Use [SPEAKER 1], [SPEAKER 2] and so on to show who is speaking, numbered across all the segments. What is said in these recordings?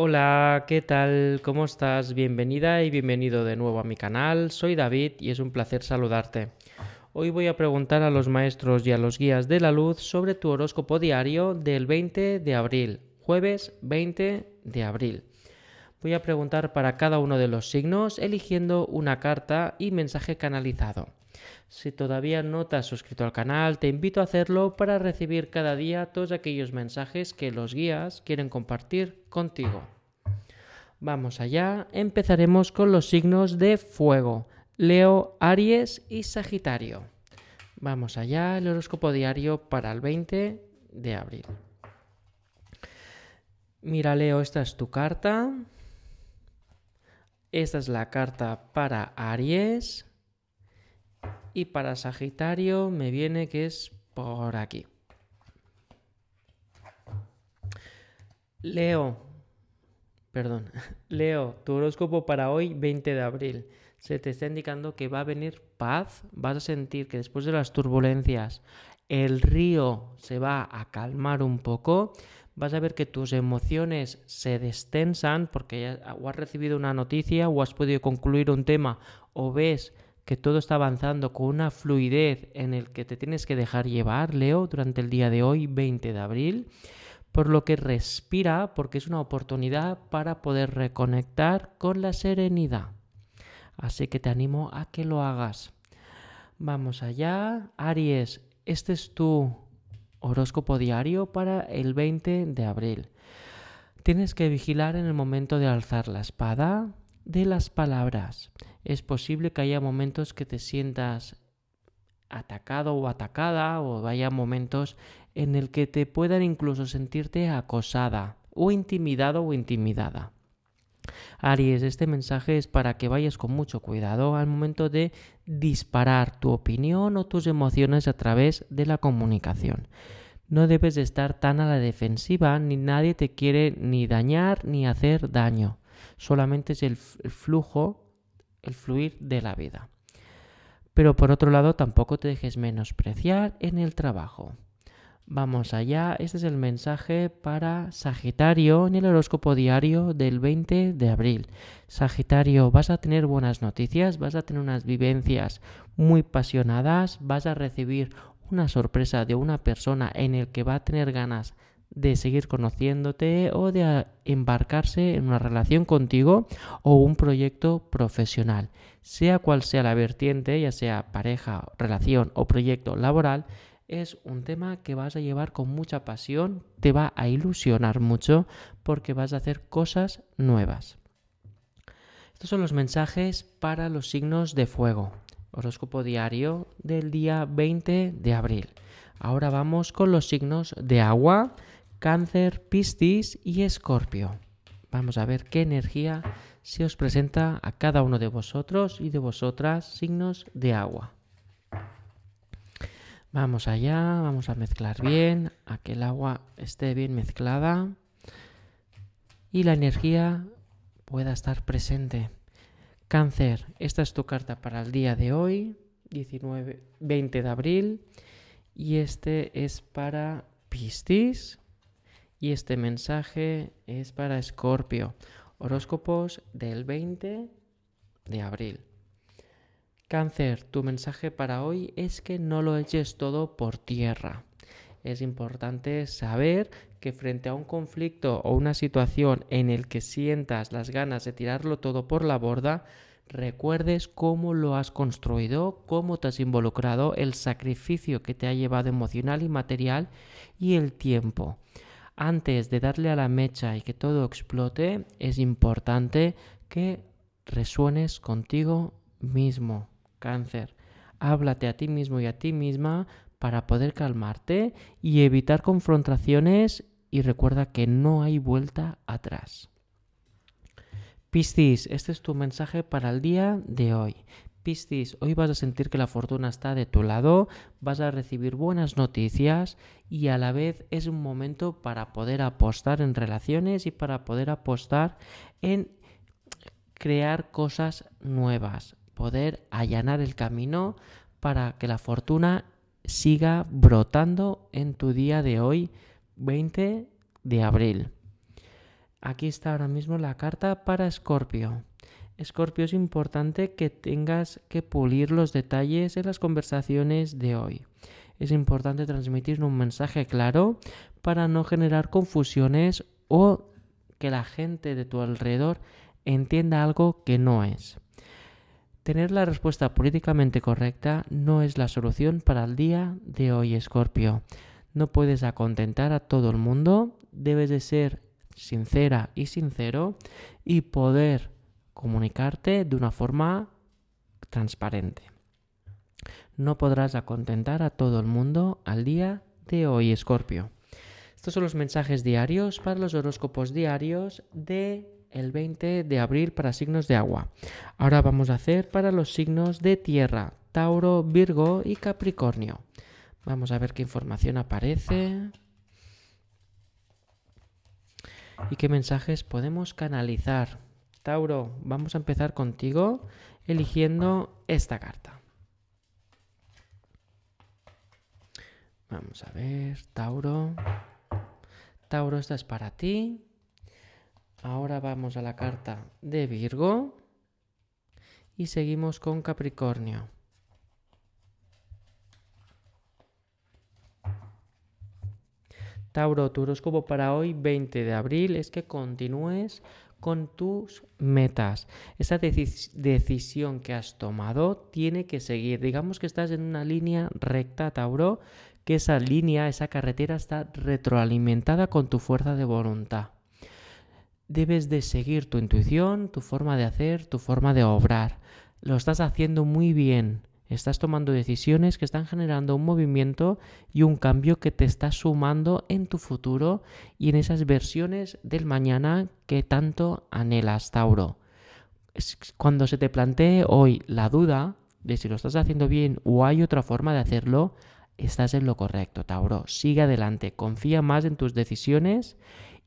[SPEAKER 1] Hola, ¿qué tal? ¿Cómo estás? Bienvenida y bienvenido de nuevo a mi canal. Soy David y es un placer saludarte. Hoy voy a preguntar a los maestros y a los guías de la luz sobre tu horóscopo diario del 20 de abril, jueves 20 de abril. Voy a preguntar para cada uno de los signos eligiendo una carta y mensaje canalizado. Si todavía no te has suscrito al canal, te invito a hacerlo para recibir cada día todos aquellos mensajes que los guías quieren compartir contigo. Vamos allá, empezaremos con los signos de fuego, Leo, Aries y Sagitario. Vamos allá, el horóscopo diario para el 20 de abril. Mira, Leo, esta es tu carta. Esta es la carta para Aries. Y para Sagitario me viene que es por aquí. Leo, perdón, Leo, tu horóscopo para hoy 20 de abril. Se te está indicando que va a venir paz, vas a sentir que después de las turbulencias el río se va a calmar un poco, vas a ver que tus emociones se destensan porque ya o has recibido una noticia o has podido concluir un tema o ves que todo está avanzando con una fluidez en el que te tienes que dejar llevar, Leo, durante el día de hoy, 20 de abril, por lo que respira porque es una oportunidad para poder reconectar con la serenidad. Así que te animo a que lo hagas. Vamos allá. Aries, este es tu horóscopo diario para el 20 de abril. Tienes que vigilar en el momento de alzar la espada, de las palabras. Es posible que haya momentos que te sientas atacado o atacada o haya momentos en el que te puedan incluso sentirte acosada o intimidado o intimidada. Aries, este mensaje es para que vayas con mucho cuidado al momento de disparar tu opinión o tus emociones a través de la comunicación. No debes de estar tan a la defensiva, ni nadie te quiere ni dañar ni hacer daño solamente es el, flujo, el fluir de la vida. Pero por otro lado, tampoco te dejes menospreciar en el trabajo. Vamos allá, este es el mensaje para Sagitario en el horóscopo diario del 20 de abril. Sagitario, vas a tener buenas noticias, vas a tener unas vivencias muy apasionadas, vas a recibir una sorpresa de una persona en el que va a tener ganas de seguir conociéndote o de embarcarse en una relación contigo o un proyecto profesional. Sea cual sea la vertiente, ya sea pareja, relación o proyecto laboral, es un tema que vas a llevar con mucha pasión, te va a ilusionar mucho porque vas a hacer cosas nuevas. Estos son los mensajes para los signos de fuego. Horóscopo diario del día 20 de abril. Ahora vamos con los signos de agua Cáncer, Piscis y Escorpio. Vamos a ver qué energía se os presenta a cada uno de vosotros y de vosotras signos de agua. Vamos allá, vamos a mezclar bien, a que el agua esté bien mezclada y la energía pueda estar presente. Cáncer, esta es tu carta para el día de hoy, 19, 20 de abril, y este es para Piscis. Y este mensaje es para Escorpio, horóscopos del 20 de abril. Cáncer, tu mensaje para hoy es que no lo eches todo por tierra. Es importante saber que frente a un conflicto o una situación en el que sientas las ganas de tirarlo todo por la borda, recuerdes cómo lo has construido, cómo te has involucrado, el sacrificio que te ha llevado emocional y material y el tiempo antes de darle a la mecha y que todo explote, es importante que resuenes contigo mismo, cáncer. Háblate a ti mismo y a ti misma para poder calmarte y evitar confrontaciones y recuerda que no hay vuelta atrás. Piscis, este es tu mensaje para el día de hoy. Hoy vas a sentir que la fortuna está de tu lado, vas a recibir buenas noticias y a la vez es un momento para poder apostar en relaciones y para poder apostar en crear cosas nuevas, poder allanar el camino para que la fortuna siga brotando en tu día de hoy, 20 de abril. aquí está ahora mismo la carta para Escorpio. Escorpio, es importante que tengas que pulir los detalles en las conversaciones de hoy. Es importante transmitir un mensaje claro para no generar confusiones o que la gente de tu alrededor entienda algo que no es. Tener la respuesta políticamente correcta no es la solución para el día de hoy, Escorpio. No puedes acontentar a todo el mundo, debes de ser sincera y sincero y poder comunicarte de una forma transparente. No podrás acontentar a todo el mundo al día de hoy, Escorpio. Estos son los mensajes diarios para los horóscopos diarios de el 20 de abril para signos de agua. Ahora vamos a hacer para los signos de tierra, Tauro, Virgo y Capricornio. Vamos a ver qué información aparece y qué mensajes podemos canalizar. Tauro, vamos a empezar contigo eligiendo esta carta. Vamos a ver, Tauro. Tauro, esta es para ti. Ahora vamos a la carta de Virgo y seguimos con Capricornio. Tauro, tu horóscopo para hoy, 20 de abril, es que continúes con tus metas. Esa decisión que has tomado tiene que seguir. Digamos que estás en una línea recta, Tauro, que esa línea, esa carretera está retroalimentada con tu fuerza de voluntad. Debes de seguir tu intuición, tu forma de hacer, tu forma de obrar. Lo estás haciendo muy bien. Estás tomando decisiones que están generando un movimiento y un cambio que te está sumando en tu futuro y en esas versiones del mañana que tanto anhelas, Tauro. Cuando se te plantee hoy la duda de si lo estás haciendo bien o hay otra forma de hacerlo, estás en lo correcto, Tauro. Sigue adelante, confía más en tus decisiones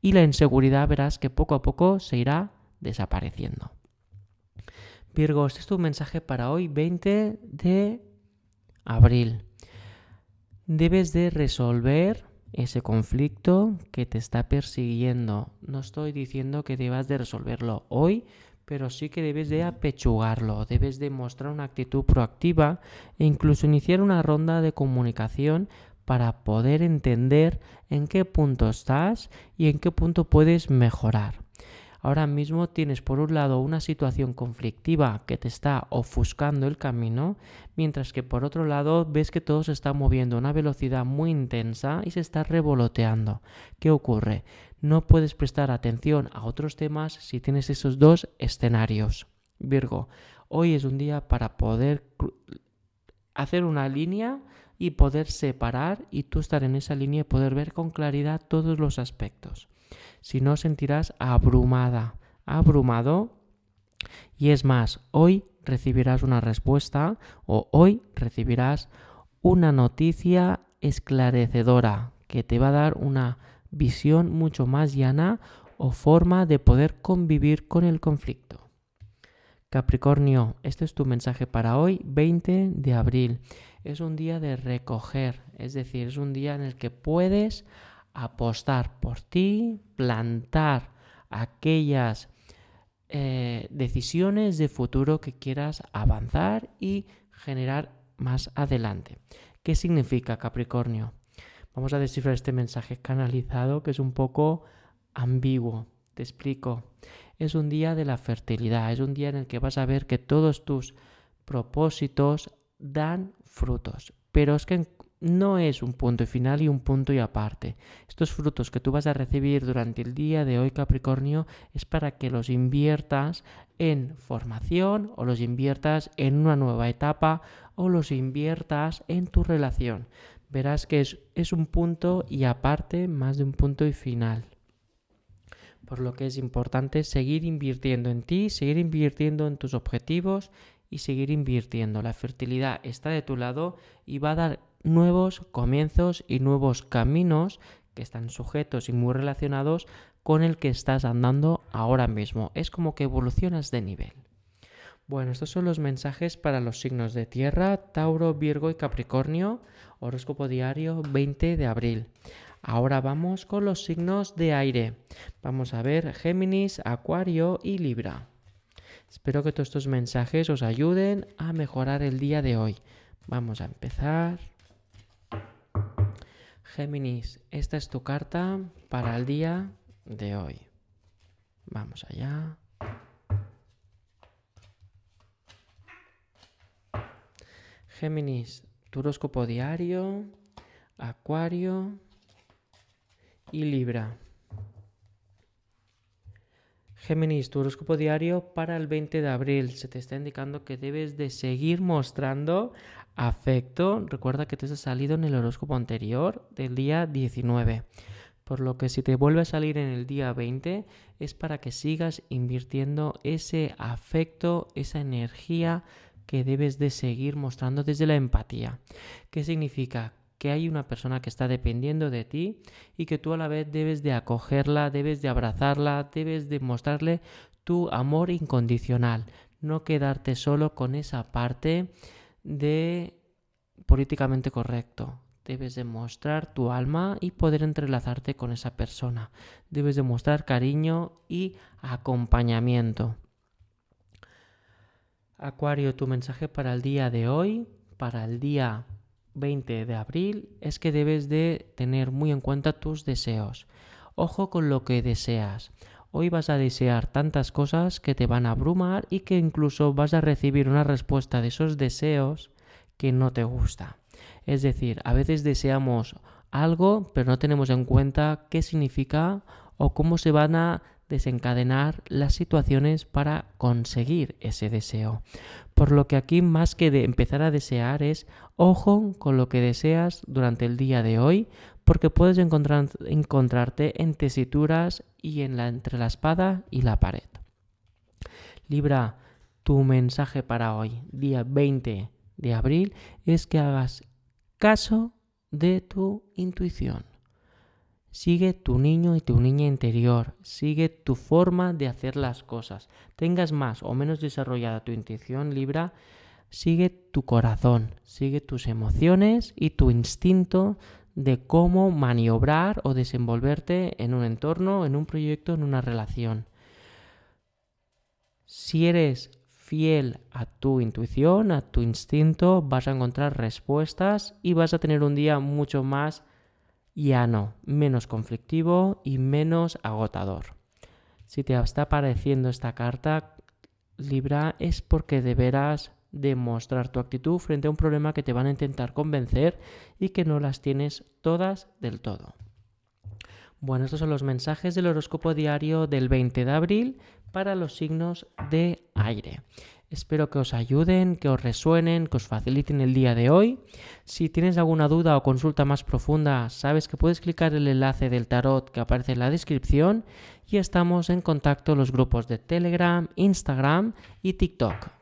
[SPEAKER 1] y la inseguridad verás que poco a poco se irá desapareciendo. Virgo, este es tu mensaje para hoy, 20 de abril. Debes de resolver ese conflicto que te está persiguiendo. No estoy diciendo que debas de resolverlo hoy, pero sí que debes de apechugarlo, debes de mostrar una actitud proactiva e incluso iniciar una ronda de comunicación para poder entender en qué punto estás y en qué punto puedes mejorar. Ahora mismo tienes por un lado una situación conflictiva que te está ofuscando el camino, mientras que por otro lado ves que todo se está moviendo a una velocidad muy intensa y se está revoloteando. ¿Qué ocurre? No puedes prestar atención a otros temas si tienes esos dos escenarios. Virgo, hoy es un día para poder hacer una línea y poder separar y tú estar en esa línea y poder ver con claridad todos los aspectos si no sentirás abrumada, abrumado. Y es más, hoy recibirás una respuesta o hoy recibirás una noticia esclarecedora que te va a dar una visión mucho más llana o forma de poder convivir con el conflicto. Capricornio, este es tu mensaje para hoy, 20 de abril. Es un día de recoger, es decir, es un día en el que puedes apostar por ti, plantar aquellas eh, decisiones de futuro que quieras avanzar y generar más adelante. ¿Qué significa Capricornio? Vamos a descifrar este mensaje canalizado que es un poco ambiguo. Te explico. Es un día de la fertilidad, es un día en el que vas a ver que todos tus propósitos dan frutos. Pero es que no es un punto final y un punto y aparte. Estos frutos que tú vas a recibir durante el día de hoy, Capricornio, es para que los inviertas en formación o los inviertas en una nueva etapa o los inviertas en tu relación. Verás que es, es un punto y aparte más de un punto y final. Por lo que es importante seguir invirtiendo en ti, seguir invirtiendo en tus objetivos y seguir invirtiendo. La fertilidad está de tu lado y va a dar nuevos comienzos y nuevos caminos que están sujetos y muy relacionados con el que estás andando ahora mismo. Es como que evolucionas de nivel. Bueno, estos son los mensajes para los signos de tierra, Tauro, Virgo y Capricornio, horóscopo diario 20 de abril. Ahora vamos con los signos de aire. Vamos a ver Géminis, Acuario y Libra. Espero que todos estos mensajes os ayuden a mejorar el día de hoy. Vamos a empezar. Géminis, esta es tu carta para el día de hoy. Vamos allá. Géminis, tu horóscopo diario, Acuario y Libra. Géminis, tu horóscopo diario para el 20 de abril. Se te está indicando que debes de seguir mostrando afecto. Recuerda que te has salido en el horóscopo anterior del día 19. Por lo que si te vuelve a salir en el día 20 es para que sigas invirtiendo ese afecto, esa energía que debes de seguir mostrando desde la empatía. ¿Qué significa? que hay una persona que está dependiendo de ti y que tú a la vez debes de acogerla, debes de abrazarla, debes de mostrarle tu amor incondicional, no quedarte solo con esa parte de políticamente correcto. Debes demostrar tu alma y poder entrelazarte con esa persona. Debes demostrar cariño y acompañamiento. Acuario, tu mensaje para el día de hoy, para el día 20 de abril, es que debes de tener muy en cuenta tus deseos. Ojo con lo que deseas. Hoy vas a desear tantas cosas que te van a abrumar y que incluso vas a recibir una respuesta de esos deseos que no te gusta. Es decir, a veces deseamos algo, pero no tenemos en cuenta qué significa o cómo se van a desencadenar las situaciones para conseguir ese deseo. Por lo que aquí más que de empezar a desear es ojo con lo que deseas durante el día de hoy, porque puedes encontrar, encontrarte en tesituras y en la, entre la espada y la pared. Libra, tu mensaje para hoy, día 20 de abril, es que hagas caso de tu intuición. Sigue tu niño y tu niña interior, sigue tu forma de hacer las cosas. Tengas más o menos desarrollada tu intuición, Libra, sigue tu corazón, sigue tus emociones y tu instinto de cómo maniobrar o desenvolverte en un entorno, en un proyecto, en una relación. Si eres fiel a tu intuición, a tu instinto, vas a encontrar respuestas y vas a tener un día mucho más no, menos conflictivo y menos agotador. Si te está pareciendo esta carta, Libra, es porque deberás demostrar tu actitud frente a un problema que te van a intentar convencer y que no las tienes todas del todo. Bueno, estos son los mensajes del horóscopo diario del 20 de abril para los signos de aire. Espero que os ayuden, que os resuenen, que os faciliten el día de hoy. Si tienes alguna duda o consulta más profunda, sabes que puedes clicar el enlace del tarot que aparece en la descripción y estamos en contacto los grupos de Telegram, Instagram y TikTok.